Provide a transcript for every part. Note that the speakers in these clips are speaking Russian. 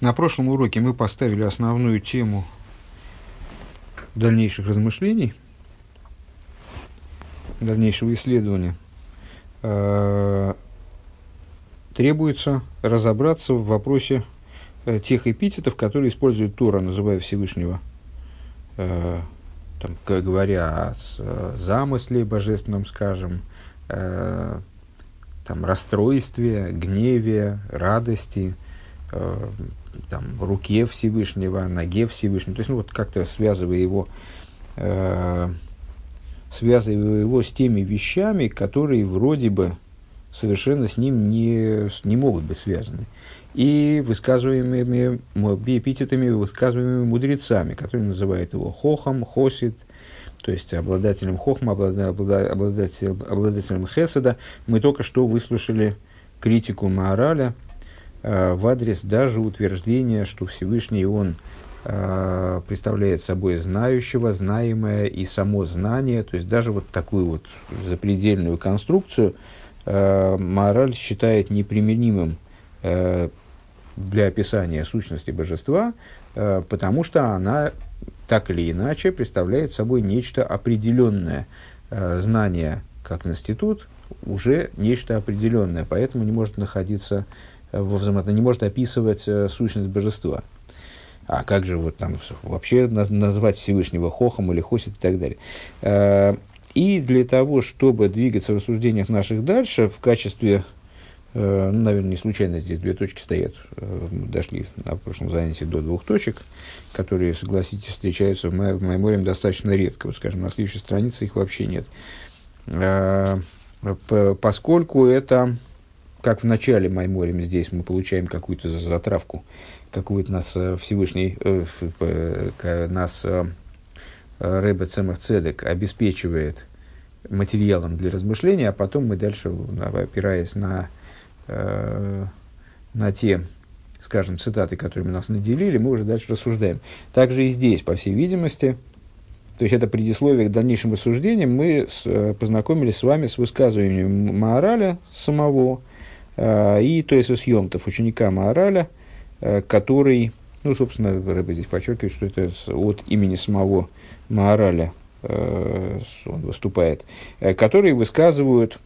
На прошлом уроке мы поставили основную тему дальнейших размышлений, дальнейшего исследования. Э, требуется разобраться в вопросе э, тех эпитетов, которые использует Тора, называя Всевышнего, э, там, говоря о замысле божественном, скажем, там, расстройстве, гневе, радости, там, руке Всевышнего, ноге Всевышнего. То есть, ну, вот как-то связывая его, э, связывая его с теми вещами, которые вроде бы совершенно с ним не, не могут быть связаны. И высказываемыми эпитетами, высказываемыми мудрецами, которые называют его хохом, хосит, то есть обладателем хохма, обладателем, обладателем хеседа. Мы только что выслушали критику Маораля – в адрес даже утверждения, что Всевышний Он э, представляет собой знающего, знаемое и само знание, то есть даже вот такую вот запредельную конструкцию э, мораль считает неприменимым для описания сущности божества, потому что она так или иначе представляет собой нечто определенное. Знание как институт уже нечто определенное, поэтому не может находиться во взаимоотношениях, не может описывать э, сущность божества. А как же вот там вообще назвать Всевышнего Хохом или Хосит и так далее. Э, и для того, чтобы двигаться в рассуждениях наших дальше, в качестве, э, ну, наверное, не случайно здесь две точки стоят, дошли на прошлом занятии до двух точек, которые, согласитесь, встречаются в Майморе достаточно редко. Вот, скажем, на следующей странице их вообще нет. Поскольку это как в начале Майморем здесь мы получаем какую-то затравку, какую-то нас э, Всевышний, э, э, нас э, Рэбе Цемах Цедек обеспечивает материалом для размышления, а потом мы дальше, опираясь на, э, на те, скажем, цитаты, которыми нас наделили, мы уже дальше рассуждаем. Также и здесь, по всей видимости, то есть это предисловие к дальнейшим рассуждениям, мы с, э, познакомились с вами с высказыванием Маораля самого, Э, и то есть Йомтов, ученика Маораля, э, который, ну, собственно, Рэбе здесь подчеркивает, что это от имени самого Маораля э, он выступает, которые высказывают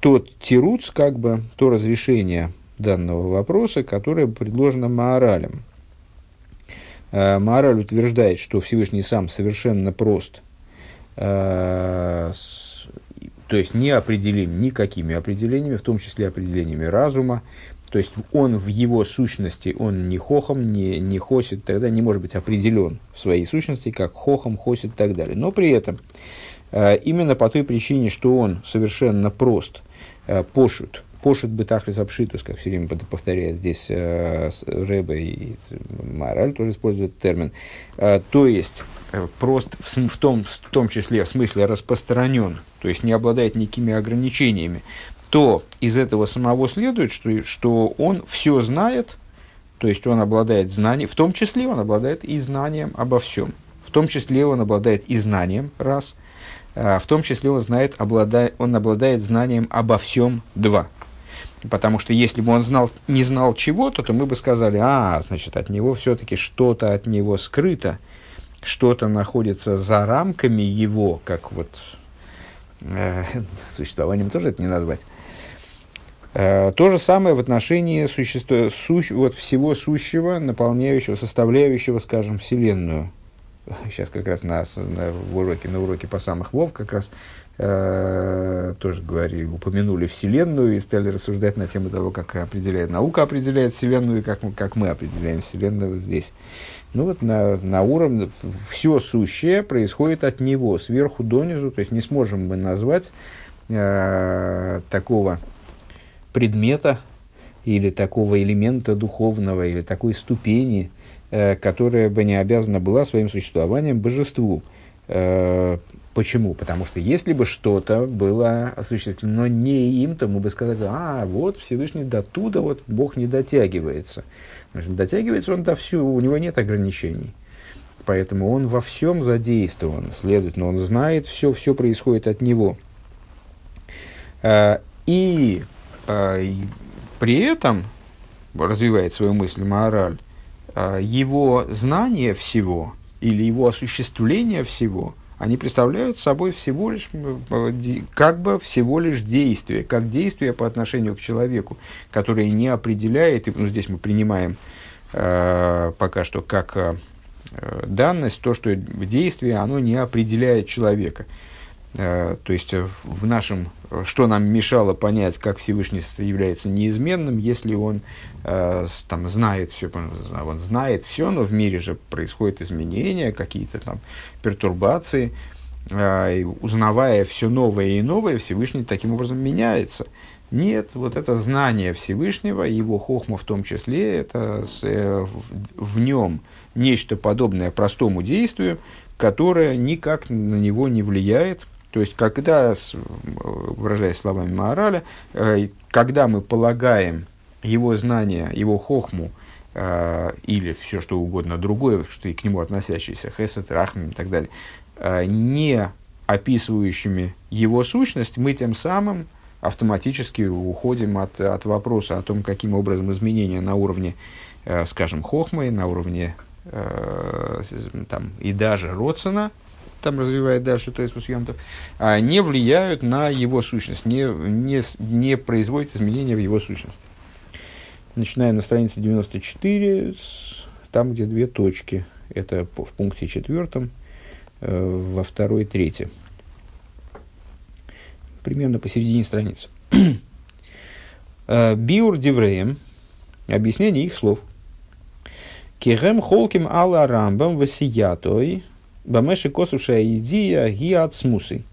тот тируц, как бы, то разрешение данного вопроса, которое предложено Маоралем. Маораль утверждает, что Всевышний сам совершенно прост, то есть не определим никакими определениями, в том числе определениями разума. То есть он в его сущности, он не хохом, не, не хосит, тогда не может быть определен в своей сущности, как хохом, хосит и так далее. Но при этом, э, именно по той причине, что он совершенно прост, э, пошут, пошут бетахлис обшитус, как все время повторяет здесь э, Рэбе и Мораль тоже использует термин. Э, то есть, э, прост в, в, том, в том числе в смысле распространен, то есть не обладает никакими ограничениями, то из этого самого следует, что, что он все знает, то есть он обладает знанием, в том числе он обладает и знанием обо всем. В том числе он обладает и знанием, раз, а в том числе он, знает, обладает, он обладает знанием обо всем, два. Потому что если бы он знал, не знал чего-то, то мы бы сказали, а, значит, от него все-таки что-то от него скрыто, что-то находится за рамками его, как вот э, существованием тоже это не назвать. Э, то же самое в отношении существа, сущ, вот всего сущего, наполняющего, составляющего, скажем, Вселенную. Сейчас как раз на, на, в уроке, на уроке по самых вов как раз э, тоже говорили, упомянули Вселенную и стали рассуждать на тему того, как определяет наука определяет Вселенную и как, как мы определяем Вселенную здесь. Ну вот на, на уровне, все сущее происходит от него, сверху донизу, то есть не сможем мы назвать э, такого предмета или такого элемента духовного, или такой ступени, которая бы не обязана была своим существованием божеству. Э, почему? Потому что если бы что-то было осуществлено не им, то мы бы сказали, а вот Всевышний до туда вот Бог не дотягивается. Значит, дотягивается он до всего, у него нет ограничений. Поэтому он во всем задействован, следовательно, он знает все, все происходит от него. А, и, при этом развивает свою мысль Маораль, э, его знание всего или его осуществление всего, они представляют собой всего лишь, как бы всего лишь действие, как действие по отношению к человеку, которое не определяет, ну, здесь мы принимаем э, пока что как э, данность, то, что действие, оно не определяет человека. Э, то есть э, в нашем, что нам мешало понять, как Всевышний является неизменным, если он э, там знает все, он знает все, но в мире же происходят изменения, какие-то там пертурбации, узнавая все новое и новое, Всевышний таким образом меняется. Нет, вот это знание Всевышнего, его хохма в том числе, это в нем нечто подобное простому действию, которое никак на него не влияет, то есть, когда, выражаясь словами Маораля, э, когда мы полагаем его знания, его хохму, э, или все что угодно другое, что и к нему относящееся, хесед, рахмим и так далее, э, не описывающими его сущность, мы тем самым автоматически уходим от, от вопроса о том, каким образом изменения на уровне, скажем, хохмы, на уровне там, и даже Родсона, там развивает дальше, то есть Мусьемтов, не влияют на его сущность, не, не, не производят изменения в его сущности. Начинаем на странице 94, там, где две точки. Это в пункте четвертом, э, во второй трети. Примерно посередине страницы. Э, Биур Дивреем, объяснение их слов. Кирем холким алла рамбам васиятой Бамеши косуша идия гиат смусы.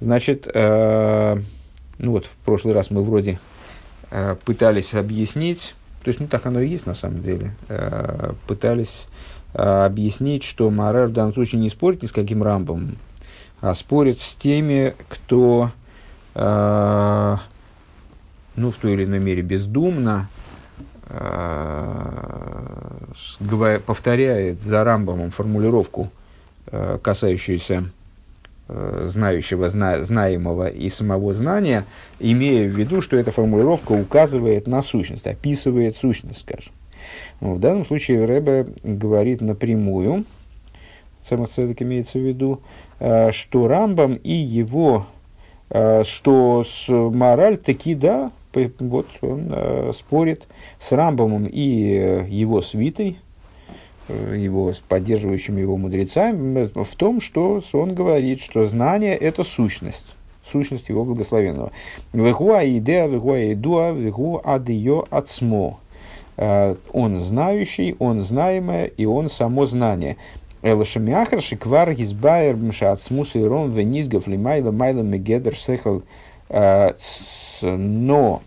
Значит, э, ну вот в прошлый раз мы вроде э, пытались объяснить, то есть, ну так оно и есть на самом деле, э, пытались э, объяснить, что Марар в данном случае не спорит ни с каким рамбом, а спорит с теми, кто, э, ну, в той или иной мере бездумно э, повторяет за рамбомом формулировку касающуюся э, знающего, зна, знаемого и самого знания, имея в виду, что эта формулировка указывает на сущность, описывает сущность, скажем. в данном случае Рэбе говорит напрямую, самых цедок имеется в виду, э, что Рамбам и его, что с мораль таки да, вот он спорит с Рамбамом и его свитой, Его, поддерживающими его мудрецами в том, что он говорит, что знание – это сущность, сущность его благословенного. Вегуа идея, вегуа идуа, вегу адио ацмо. Э, он знающий, он знаемое, и он само знание. Элашамиахар шиквар гизбайер мшацмус и ром венизгов лимайла майла мегедер сехал. Э, но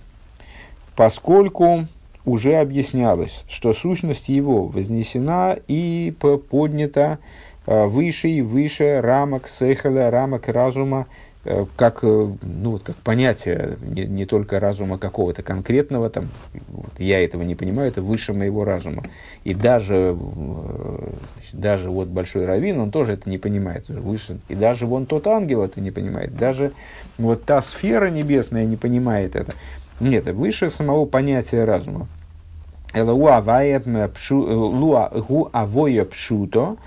поскольку уже объяснялось, что сущность его вознесена и поднята э, выше и выше рамок сейхаля, рамок разума, э, как, э, ну, вот, как понятие не, не только разума какого-то конкретного, там, вот, я этого не понимаю, это выше моего разума. И даже, значит, даже вот Большой Равин, он тоже это не понимает, выше. И даже вон тот ангел это не понимает, даже вот та сфера небесная не понимает это. Нет, выше самого понятия разума. Лу авоя пшуто,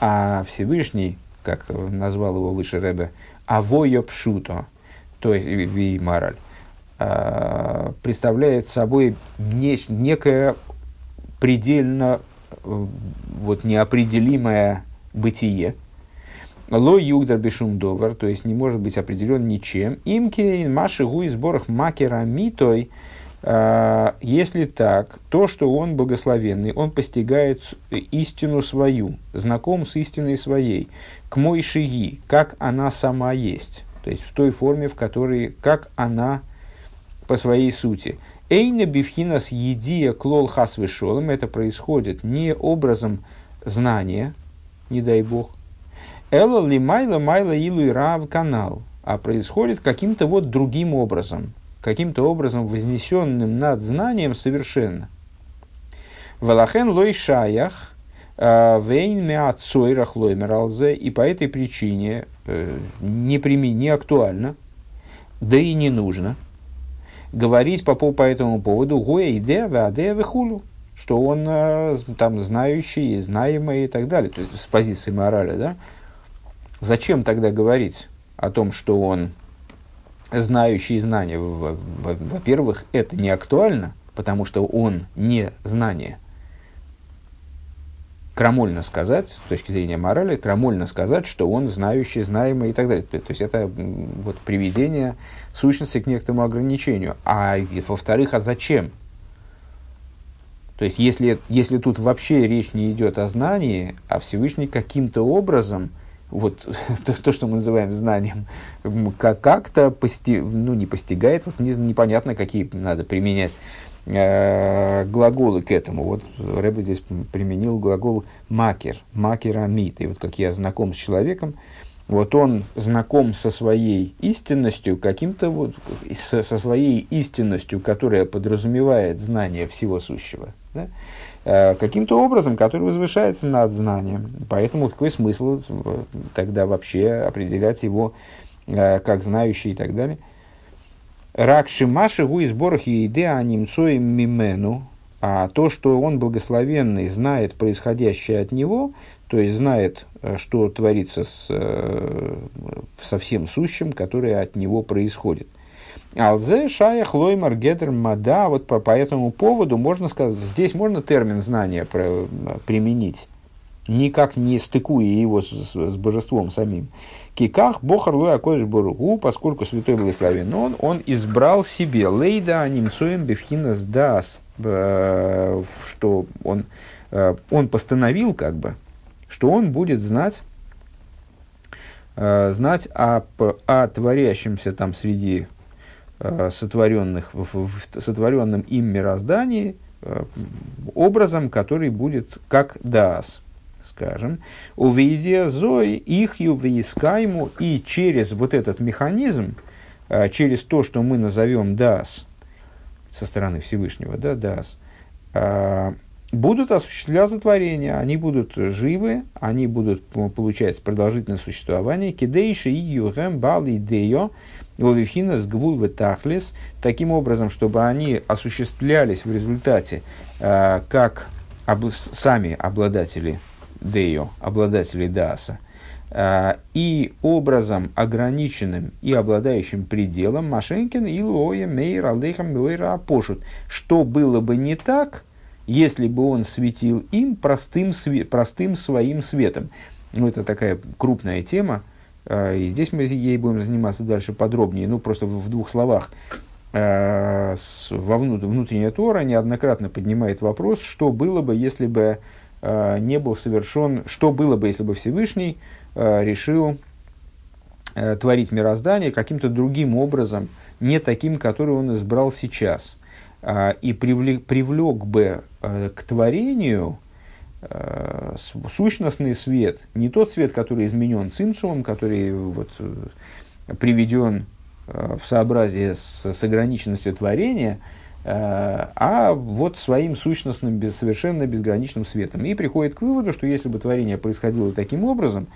а Всевышний, как назвал его выше Рэбе, авоя пшуто, то есть ви мораль, а, представляет собой не, некое предельно вот, неопределимое бытие, Ло югдар бешум довар, то есть не может быть определен ничем. Имки маши гу сборах макера митой – если так, то, что он благословенный, он постигает истину свою, знаком с истиной своей, к мой шиги, как она сама есть, то есть в той форме, в которой, как она по своей сути. Эйна бифхина с едия клол хас вышолом, это происходит не образом знания, не дай бог, Элла ли майла майла илу и рав канал, а происходит каким-то вот другим образом – каким-то образом вознесенным над знанием совершенно. Валахен лой шаях, а, вейн меацойрах лоймералзе, и по этой причине э, не, прими, не актуально, да и не нужно. говорить по, по, этому поводу гоя идея, веадея, вехулю, что он э, там знающий, знаемый и так далее, то есть с позиции морали, да? Зачем тогда говорить о том, что он знающий знания? Во-первых, это не актуально, потому что он не знание – крамольно сказать, с точки зрения морали, крамольно сказать, что он знающий, знаемый и так далее. То есть это вот приведение сущности к некоторому ограничению. А во-вторых, а зачем? То есть если, если тут вообще речь не идет о знании, а Всевышний каким-то образом, вот то, то, что мы называем знанием, как- как-то пости, ну, не постигает, вот не, непонятно, какие надо применять э, глаголы к этому. Вот Рэбе здесь применил глагол макер, макерамид. И вот как я знаком с человеком, вот он знаком со своей истинностью, каким-то вот, со, со своей истинностью, которая подразумевает знание всего сущего, да? Э, каким-то образом, который возвышается над знанием. Поэтому какой смысл э, тогда вообще определять его э, как знающий и так далее. Рак Шимаши гу из борах и идея немцоем мимену, а то, что он благословенный, знает происходящее от него, то есть знает, что творится с, со всем сущим, которое от него происходит. Алзе шаях лоймар гедер мада, вот по, по этому поводу можно сказать, здесь можно термин знания про, применить, никак не стыкуя его с, с, с божеством самим. Киках Бохар Луя Кодыш Боругу, поскольку Святой Благословен он, он избрал себе Лейда немцоем Бевхинас Дас, э, что он, э, он постановил как бы, что он будет знать, э, знать о, о творящемся там среди сотворенных, в, в сотворенном им мироздании образом, который будет как Дас скажем, увидя зои их ювеискайму, и через вот этот механизм, а, через то, что мы назовем дас, со стороны Всевышнего, да, дас, а, будут осуществляться творения, они будут живы, они будут получать продолжительное существование. Кидейши и югэм бали део, Вовифхина с гвул тахлис, таким образом, чтобы они осуществлялись в результате э, как об, сами обладатели Део, обладателей Дааса, а, и образом ограниченным и обладающим пределом Машенкин и Луоя Мейр Алдейхам Мейра Апошут. Что было бы не так, если бы он светил им простым, простым своим светом. Ну, это такая крупная тема, и здесь мы ей будем заниматься дальше подробнее, ну, просто в двух словах. А, во внутренняя Тора неоднократно поднимает вопрос, что было бы, если бы Э, не был совершен, что было бы, если бы Всевышний э, решил э, творить мироздание каким-то другим образом, не таким, который он избрал сейчас, и привлек, привлек бы к творению сущностный свет, не тот свет, который изменен цимсумом, который вот, приведен в сообразие с, с ограниченностью творения – Э, а вот своим сущностным, без, совершенно безграничным светом. И приходит к выводу, что если бы творение происходило таким образом,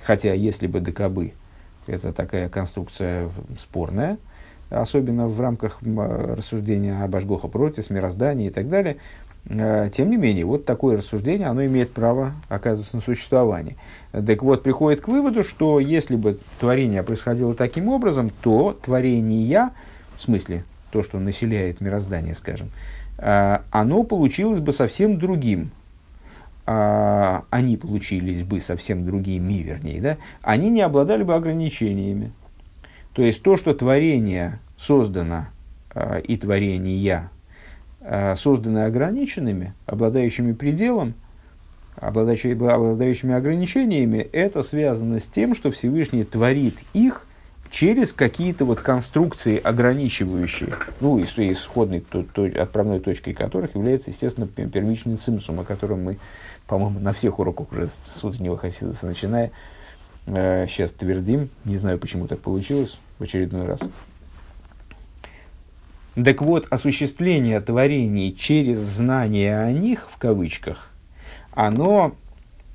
хотя если бы докобы, это такая конструкция спорная, особенно в рамках рассуждения об Ашгоха против, мироздании и так далее, э, тем не менее, вот такое рассуждение, оно имеет право оказываться на существование. Так вот, приходит к выводу, что если бы творение происходило таким образом, то творение, в смысле то, что населяет мироздание, скажем, а, оно получилось бы совсем другим. А, они получились бы совсем другими, вернее, да? они не обладали бы ограничениями. То есть то, что творение создано а, и творение созданы ограниченными, обладающими пределом, обладающими, обладающими ограничениями, это связано с тем, что Всевышний творит их через какие-то вот конструкции ограничивающие, ну, и исходной то, то, отправной точкой которых является, естественно, первичный цимсум, о котором мы, по-моему, на всех уроках уже с утреннего Хасидаса начиная, э, сейчас твердим, не знаю, почему так получилось в очередной раз. Так вот, осуществление творений через знание о них, в кавычках, оно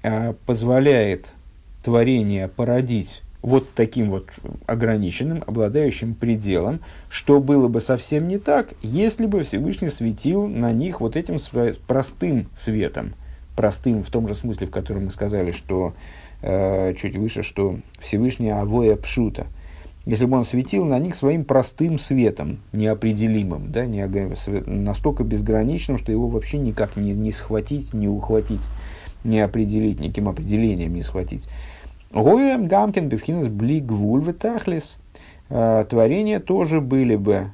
э, позволяет творение породить вот таким вот ограниченным, обладающим пределом, что было бы совсем не так, если бы Всевышний светил на них вот этим простым светом. Простым в том же смысле, в котором мы сказали, что э, чуть выше, что Всевышний Авоя Пшута. Если бы он светил на них своим простым светом, неопределимым, да, не, настолько безграничным, что его вообще никак не, не схватить, не ухватить, не определить, никаким определением не схватить. Гоем гамкин бифхинас блигвуль тахлис. Э, творения тоже были бы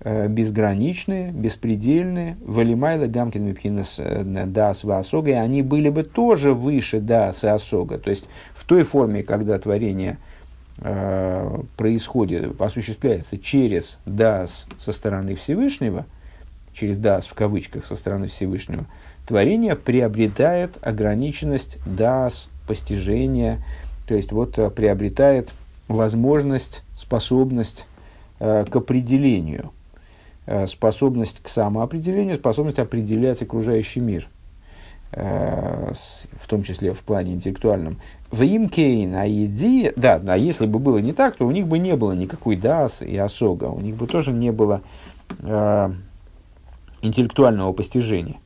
э, безграничные, беспредельные. Валимайла гамкин бифхинас э, дас васога. И они были бы тоже выше дас и осога. То есть в той форме, когда творение происходит, осуществляется через дас со стороны Всевышнего, через дас в кавычках со стороны Всевышнего, творение приобретает ограниченность дас, постижения, то есть вот э, приобретает возможность, способность э, к определению, э, способность к самоопределению, способность определять окружающий мир, э, в том числе в плане интеллектуальном. В имкейн аиди, да, да, если бы было не так, то у них бы не было никакой дас и осога, у них бы тоже не было э, интеллектуального постижения.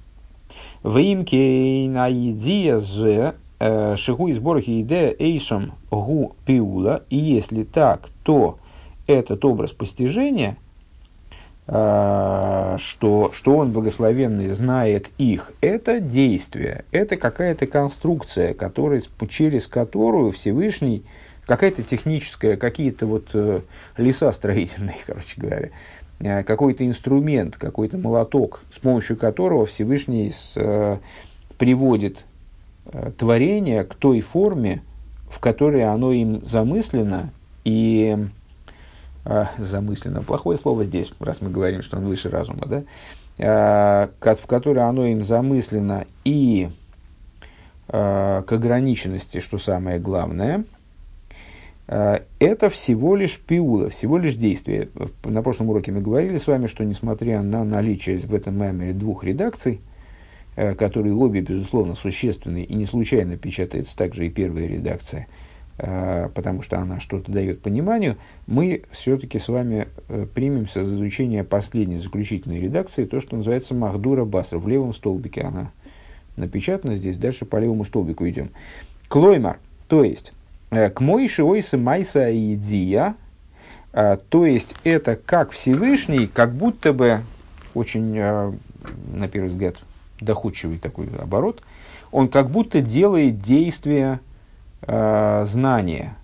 В имкейн аиди же Э, Шигу из Борохи идея Эйшам Гу Пиула. И если так, то этот образ постижения, что, что он благословенный знает их, это действие, это какая-то конструкция, который, через которую Всевышний, какая-то техническая, какие-то вот э, леса строительные, короче говоря, какой-то инструмент, какой-то молоток, с помощью которого Всевышний с, приводит Э, творение к той форме, в которой оно им замыслено и э, замысленно, плохое слово здесь, раз мы говорим, что он выше разума, да, э, в которой оно им замыслено и э, к ограниченности, что самое главное, это всего лишь пиула, всего лишь действие. На прошлом уроке мы говорили с вами, что несмотря на наличие в этом мемере двух редакций, которые обе, безусловно, существенны, и не случайно печатается также и первая редакция, потому что она что-то дает пониманию, мы все-таки с вами э, примемся за изучение последней заключительной редакции, то, что называется Махдура Баса, в левом столбике она напечатана здесь, дальше по левому столбику идем. Клоймар, то есть, к Мойши Ойса Майса Идия, то есть это как Всевышний, как будто бы очень, на первый взгляд, доходчивый такой оборот, он как будто делает действие э, знания.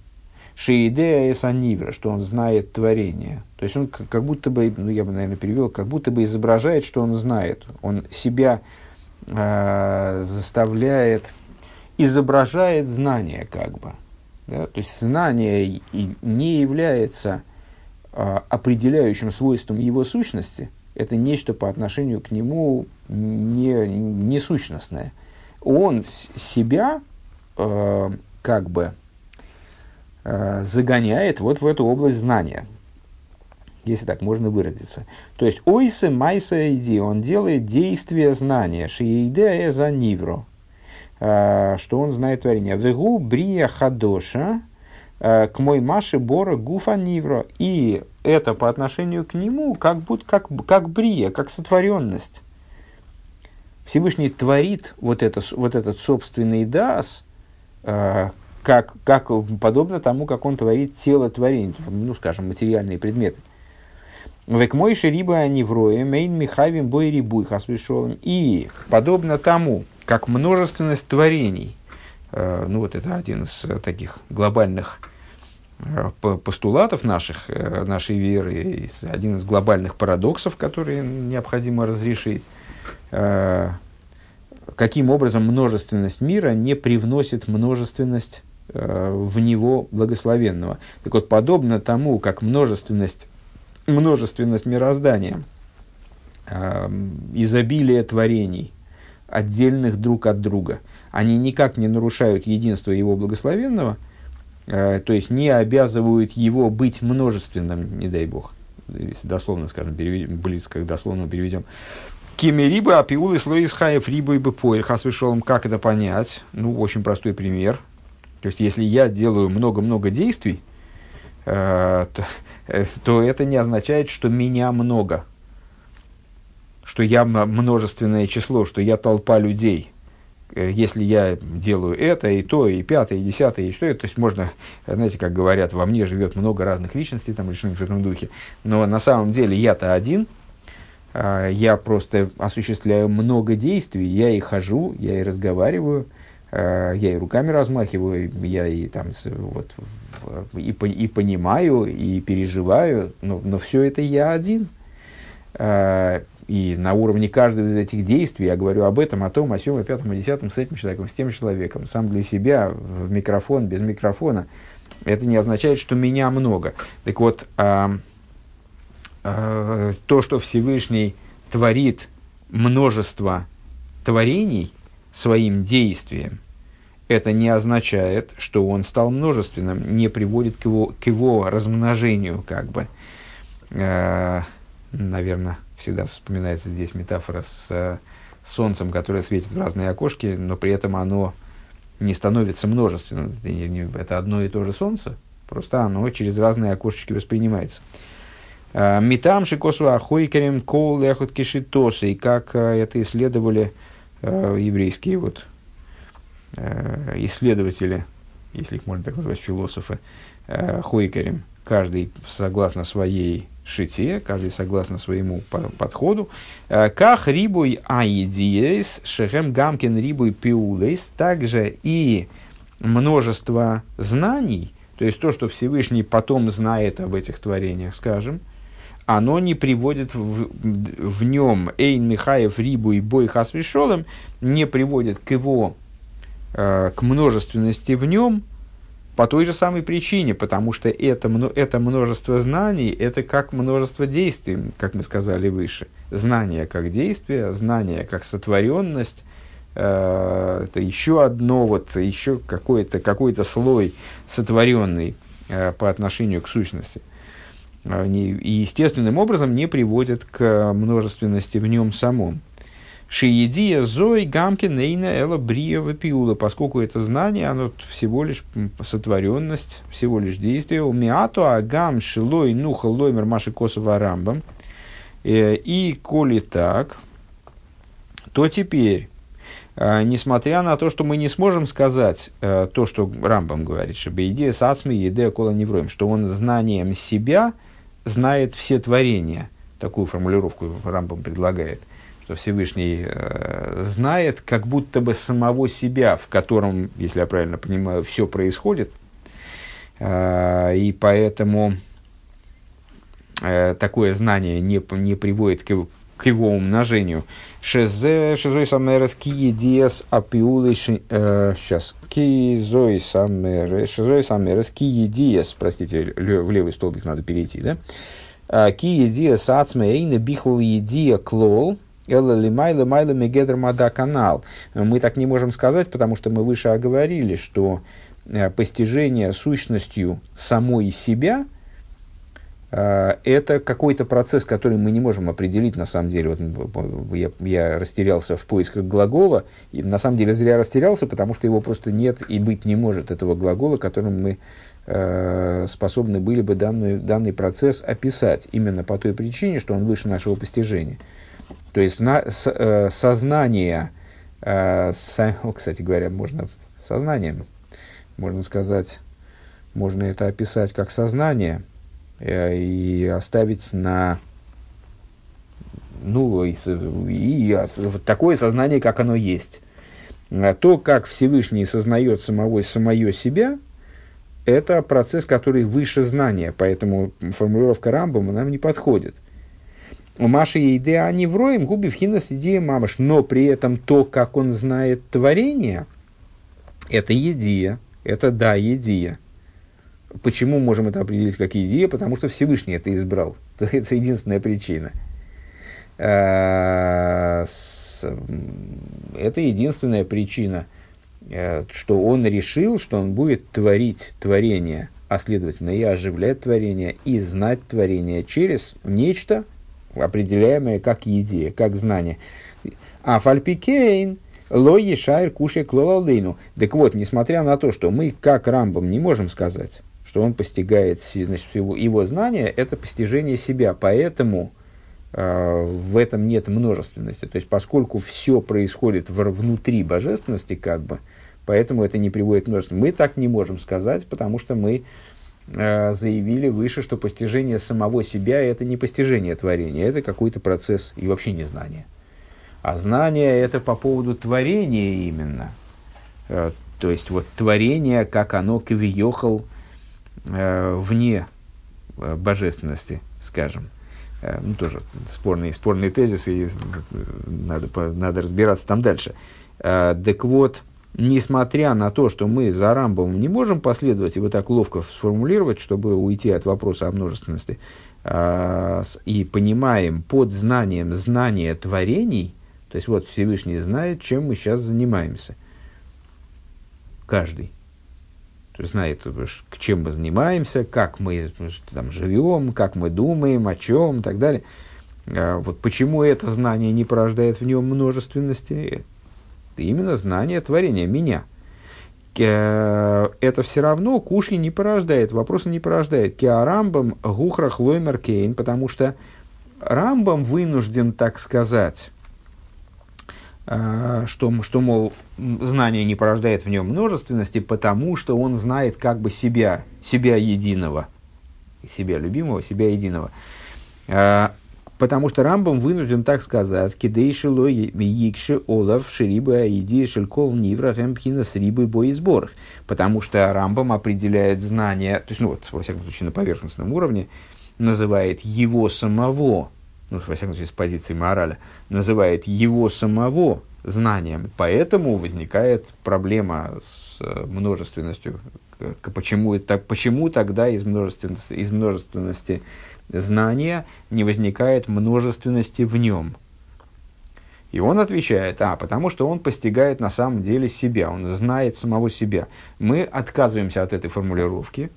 Шеидея эсанивра, что он знает творение. То есть он как, будто бы, ну я бы, наверное, перевел, как будто бы изображает, что он знает. Он себя э, заставляет, изображает знание как бы. Да? То есть знание не является э, определяющим свойством его сущности – это нечто по отношению к нему не, не сущностное. Он себя э, как бы э, загоняет вот в эту область знания, если так можно выразиться. То есть ойсе майса иди, он делает действие знания, шиидея за нивро, э, что он знает творение. Вегу брия хадоша, э, к мой маше бора гуфа нивро. И это по отношению к нему как будто как, как брия, как сотворенность. Всевышний творит вот, это, вот этот собственный дас, как, как подобно тому, как он творит тело творения, ну, скажем, материальные предметы. Век мой шериба невроя, мейн михавим бой рибуй хасвишолом. И подобно тому, как множественность творений, э, ну вот это один из таких глобальных Э, постулатов наших, э, нашей веры, один из глобальных парадоксов, которые необходимо разрешить. Э, каким образом множественность мира не привносит множественность в него благословенного. Так вот, подобно тому, как множественность, множественность мироздания, изобилие творений, отдельных друг от друга, они никак не нарушают единство его благословенного – Э, то есть не обязывают его быть множественным, не дай бог, если дословно, скажем, переведем, близко к дословному переведем. Кемериба, апиулы, слой из хаев, риба и бепоэль, хасвешолом, как это понять? Ну, очень простой пример. То есть, если я делаю много-много действий, э, то, э, то это не означает, что меня много, что я множественное число, что я толпа людей. Э, если я делаю это, и то, и пятое, и десятое, и что это, то есть можно, знаете, как говорят, во мне живет много разных личностей, там, решены в этом духе, но на самом деле я-то один, я просто осуществляю много действий, я и хожу, я и разговариваю, а, я и руками размахиваю, я и там вот, и, и понимаю, и переживаю, но, но все это я один. А, и на уровне каждого из этих действий я говорю об этом, о том, о сем, о пятом, о десятом, с этим человеком, с тем человеком, сам для себя, в микрофон, без микрофона. Это не означает, что меня много. Так вот, а, то, что Всевышний творит множество творений своим действием, это не означает, что он стал множественным, не приводит к его, к его размножению, как бы. Э, наверное, всегда вспоминается здесь метафора с э, солнцем, которое светит в разные окошки, но при этом оно не становится множественным. Это одно и то же солнце, просто оно через разные окошечки воспринимается. Э, Метам шикосва ахойкерем кол лехот кишитосы, и как э, это исследовали еврейские вот исследователи, если их можно так назвать, философы, хойкерем, каждый согласно своей шите, каждый согласно своему подходу. Э, как рибуй аидиес, шехем гамкин рибуй пиулейс, также и множество знаний, то есть то, что Всевышний потом знает об этих творениях, скажем, оно не приводит в, в нем Эйн Михаев Рибу и Бой Хасвишолем, не приводит к его, э, к множественности в нем, по той же самой причине, потому что это, это множество знаний, это как множество действий, как мы сказали выше. Знание как действие, знание как сотворенность, э, это еще одно, вот, еще какой-то какой слой сотворенный э, по отношению к сущности. Не, и естественным образом не приводит к множественности в нем самом. Шиедия зой гамки нейна эла брия пиула, поскольку это знание, оно всего лишь сотворенность, всего лишь действие. У миату агам шилой нуха лоймер маши косова рамбам. Э, и коли так, то теперь, э, несмотря на то, что мы не сможем сказать э, то, что Рамбам говорит, чтобы идея сацми идея кола невроем, что он знанием себя знает все творения. Такую формулировку Рамбам предлагает что Всевышний э, знает как будто бы самого себя, в котором, если я правильно понимаю, все происходит. Э, и поэтому э, такое знание не, не приводит к, к его умножению. Шезой самерес ки диес апиулы, сейчас, ки зой самерес, шезой самерес ки диес, простите, в левый столбик надо перейти, да? Ки диес ацме эйна бихл едия клол, Элла лимайла майла мегедр мада канал. Мы так не можем сказать, потому что мы выше оговорили, что э, постижение сущностью самой себя э, это какой-то процесс, который мы не можем определить на самом деле. Вот я, я растерялся в поисках глагола, и на самом деле зря растерялся, потому что его просто нет и быть не может, этого глагола, которым мы э, способны были бы данную, данный процесс описать именно по той причине, что он выше нашего постижения. То есть на, с, э, сознание, э, с, о, кстати говоря, можно сознанием, можно сказать, можно это описать как сознание э, и оставить на ну, и, и, и такое сознание, как оно есть. А то, как Всевышний сознает самого, самое себя, это процесс, который выше знания, поэтому формулировка Рамбома нам не подходит – у Маши идея они вроем губи в хинас идея мамаш, но при этом то, как он знает творение, это идея, это да, идея. Почему можем это определить как идея? Потому что Всевышний это избрал. Это единственная причина. Э, это единственная причина, э, что он решил, что он будет творить творение, а следовательно и оживлять творение, и знать творение через нечто, определяемое как идея, как знание. А фальпикейн, Лои шайр кушай клолалдейну. Так вот, несмотря на то, что мы, как Рамбам, не можем сказать, что он постигает, значит, его, его знание, это постижение себя. Поэтому э, в этом нет множественности. То есть, поскольку все происходит в, внутри божественности, как бы, поэтому это не приводит к множественности. Мы так не можем сказать, потому что мы э, заявили выше, что постижение самого себя – это не постижение творения, это какой-то процесс и вообще не знание. А знание – это по поводу творения именно. Э, то есть, вот творение, как оно э, вне э, божественности, скажем. Э, ну, тоже спорные, спорные тезисы, и надо, надо разбираться там дальше. Э, так вот, несмотря на то, что мы за Рамбом не можем последовать и вот так ловко сформулировать, чтобы уйти от вопроса о множественности, э, и понимаем под знанием знания творений, то есть вот Всевышний знает, чем мы сейчас занимаемся. Каждый знает, к чем мы занимаемся, как мы там, живем, как мы думаем, о чем и так далее. А вот почему это знание не порождает в нем множественности? Именно знание творения, меня. Это все равно куши не порождает, вопроса не порождает. Кеарамбам гухрах лоймер кейн, потому что Рамбам вынужден, так сказать, Э, что, что, мол, знание не порождает в нем множественности, потому что он знает как бы себя, себя единого, себя любимого, себя единого. Э, потому что Рамбам вынужден так сказать, кидейшило якши олав шириба аиди шелькол нивра хемпхина с рибой боизборах. Потому что Рамбам определяет знание, то есть, ну вот, во всяком случае, на поверхностном уровне, называет его самого ну, во всяком случае, с позиции мораля, называет его самого знанием. Поэтому возникает проблема с э, множественностью. Почему, так, почему тогда из множественности, из множественности знания не возникает множественности в нем? И он отвечает, а, потому что он постигает на самом деле себя, он знает самого себя. Мы отказываемся от этой формулировки,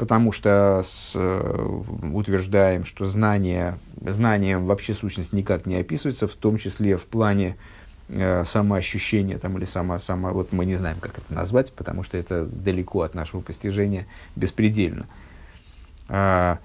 потому что с, э, утверждаем, что знание, знанием вообще сущность никак не описывается, в том числе в плане э, самоощущения там, или сама, сама, вот мы не знаем, как это назвать, потому что это далеко от нашего постижения, беспредельно. А,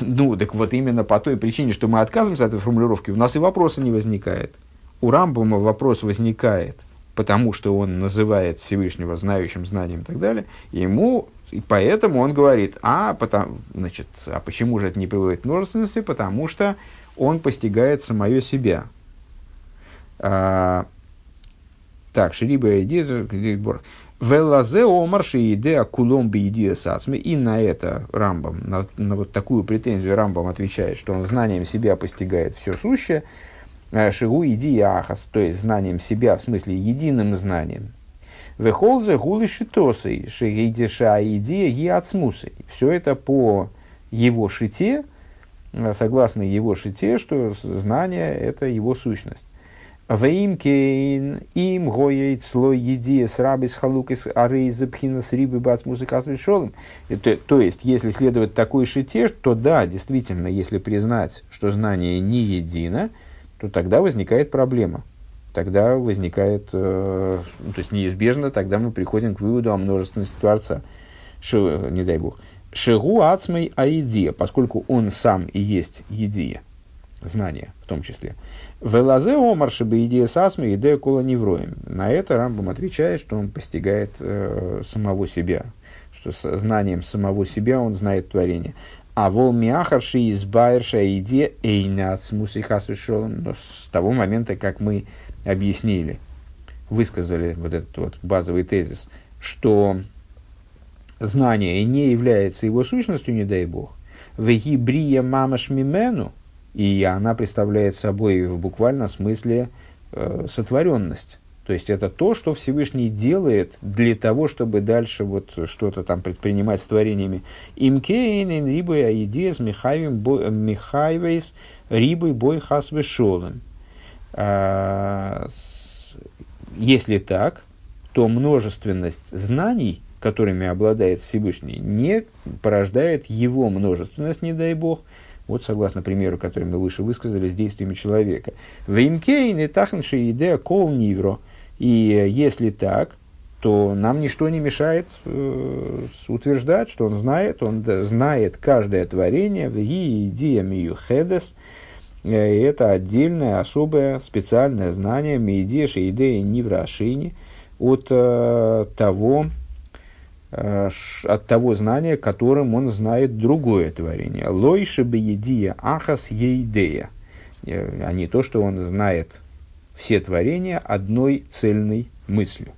ну, так вот именно по той причине, что мы отказываемся от этой формулировки, у нас и вопроса не возникает. У Рамбома вопрос возникает, потому что он называет Всевышнего знающим знанием и так далее, ему и поэтому он говорит, а, потому, значит, а почему же это не приводит к множественности? Потому что он постигает самое себя. А, так, Шриба идея, Велазе омарши идея кулом би идея сасмы. И на это Рамбам, на, на вот такую претензию Рамбам отвечает, что он знанием себя постигает все сущее. «Э, Шигу идея ахас, то есть знанием себя, в смысле единым знанием. Вехолзе гулы шитосой, шигейдеша идея гиацмусой. Все это по его шите, э, согласно его шите, что знание – это его сущность. Вейм кейн им гоет слой еди с рабис халукис арей запхина с рибы бац музыка То есть, если следовать такой шите, то да, действительно, если признать, что знание не едино, то тогда возникает проблема тогда возникает, э, ну, то есть неизбежно, тогда мы приходим к выводу о множественности Творца. Ши, не дай бог. Шигу ацмей аидия, поскольку он сам и есть едия, знание в том числе. Велазе омар шибы идея сасмы идея кола невроем. На это Рамбам отвечает, что он постигает э, самого себя, что с знанием самого себя он знает творение. А вол миахарши из байерша идея эйнац мусихас Но с того момента, как мы объяснили, высказали вот этот вот базовый тезис, что знание не является его сущностью, не дай бог, вегибрия мамаш мимену, и она представляет собой в буквальном смысле э, сотворенность. То есть это то, что Всевышний делает для того, чтобы дальше вот что-то там предпринимать с творениями. Имкейн рибой аидес михайвейс рибой бой хасвешолем. А, если так, то множественность знаний, которыми обладает Всевышний, не порождает его множественность, не дай бог, вот согласно примеру, который мы выше высказали, с действиями человека. ואם כן ייתכן שידע כל נברא. И если так, то нам ничто не мешает э, утверждать, что он знает, он знает каждое творение, בידיעה מיוחדת, э, это отдельное, особое, специальное знание, ממה שידע נברא שני, от э, того, э, от того знания, которым он знает другое творение. Лойши беедия ахас ейдея, э, а не то, что он знает все творения одной цельной мыслью.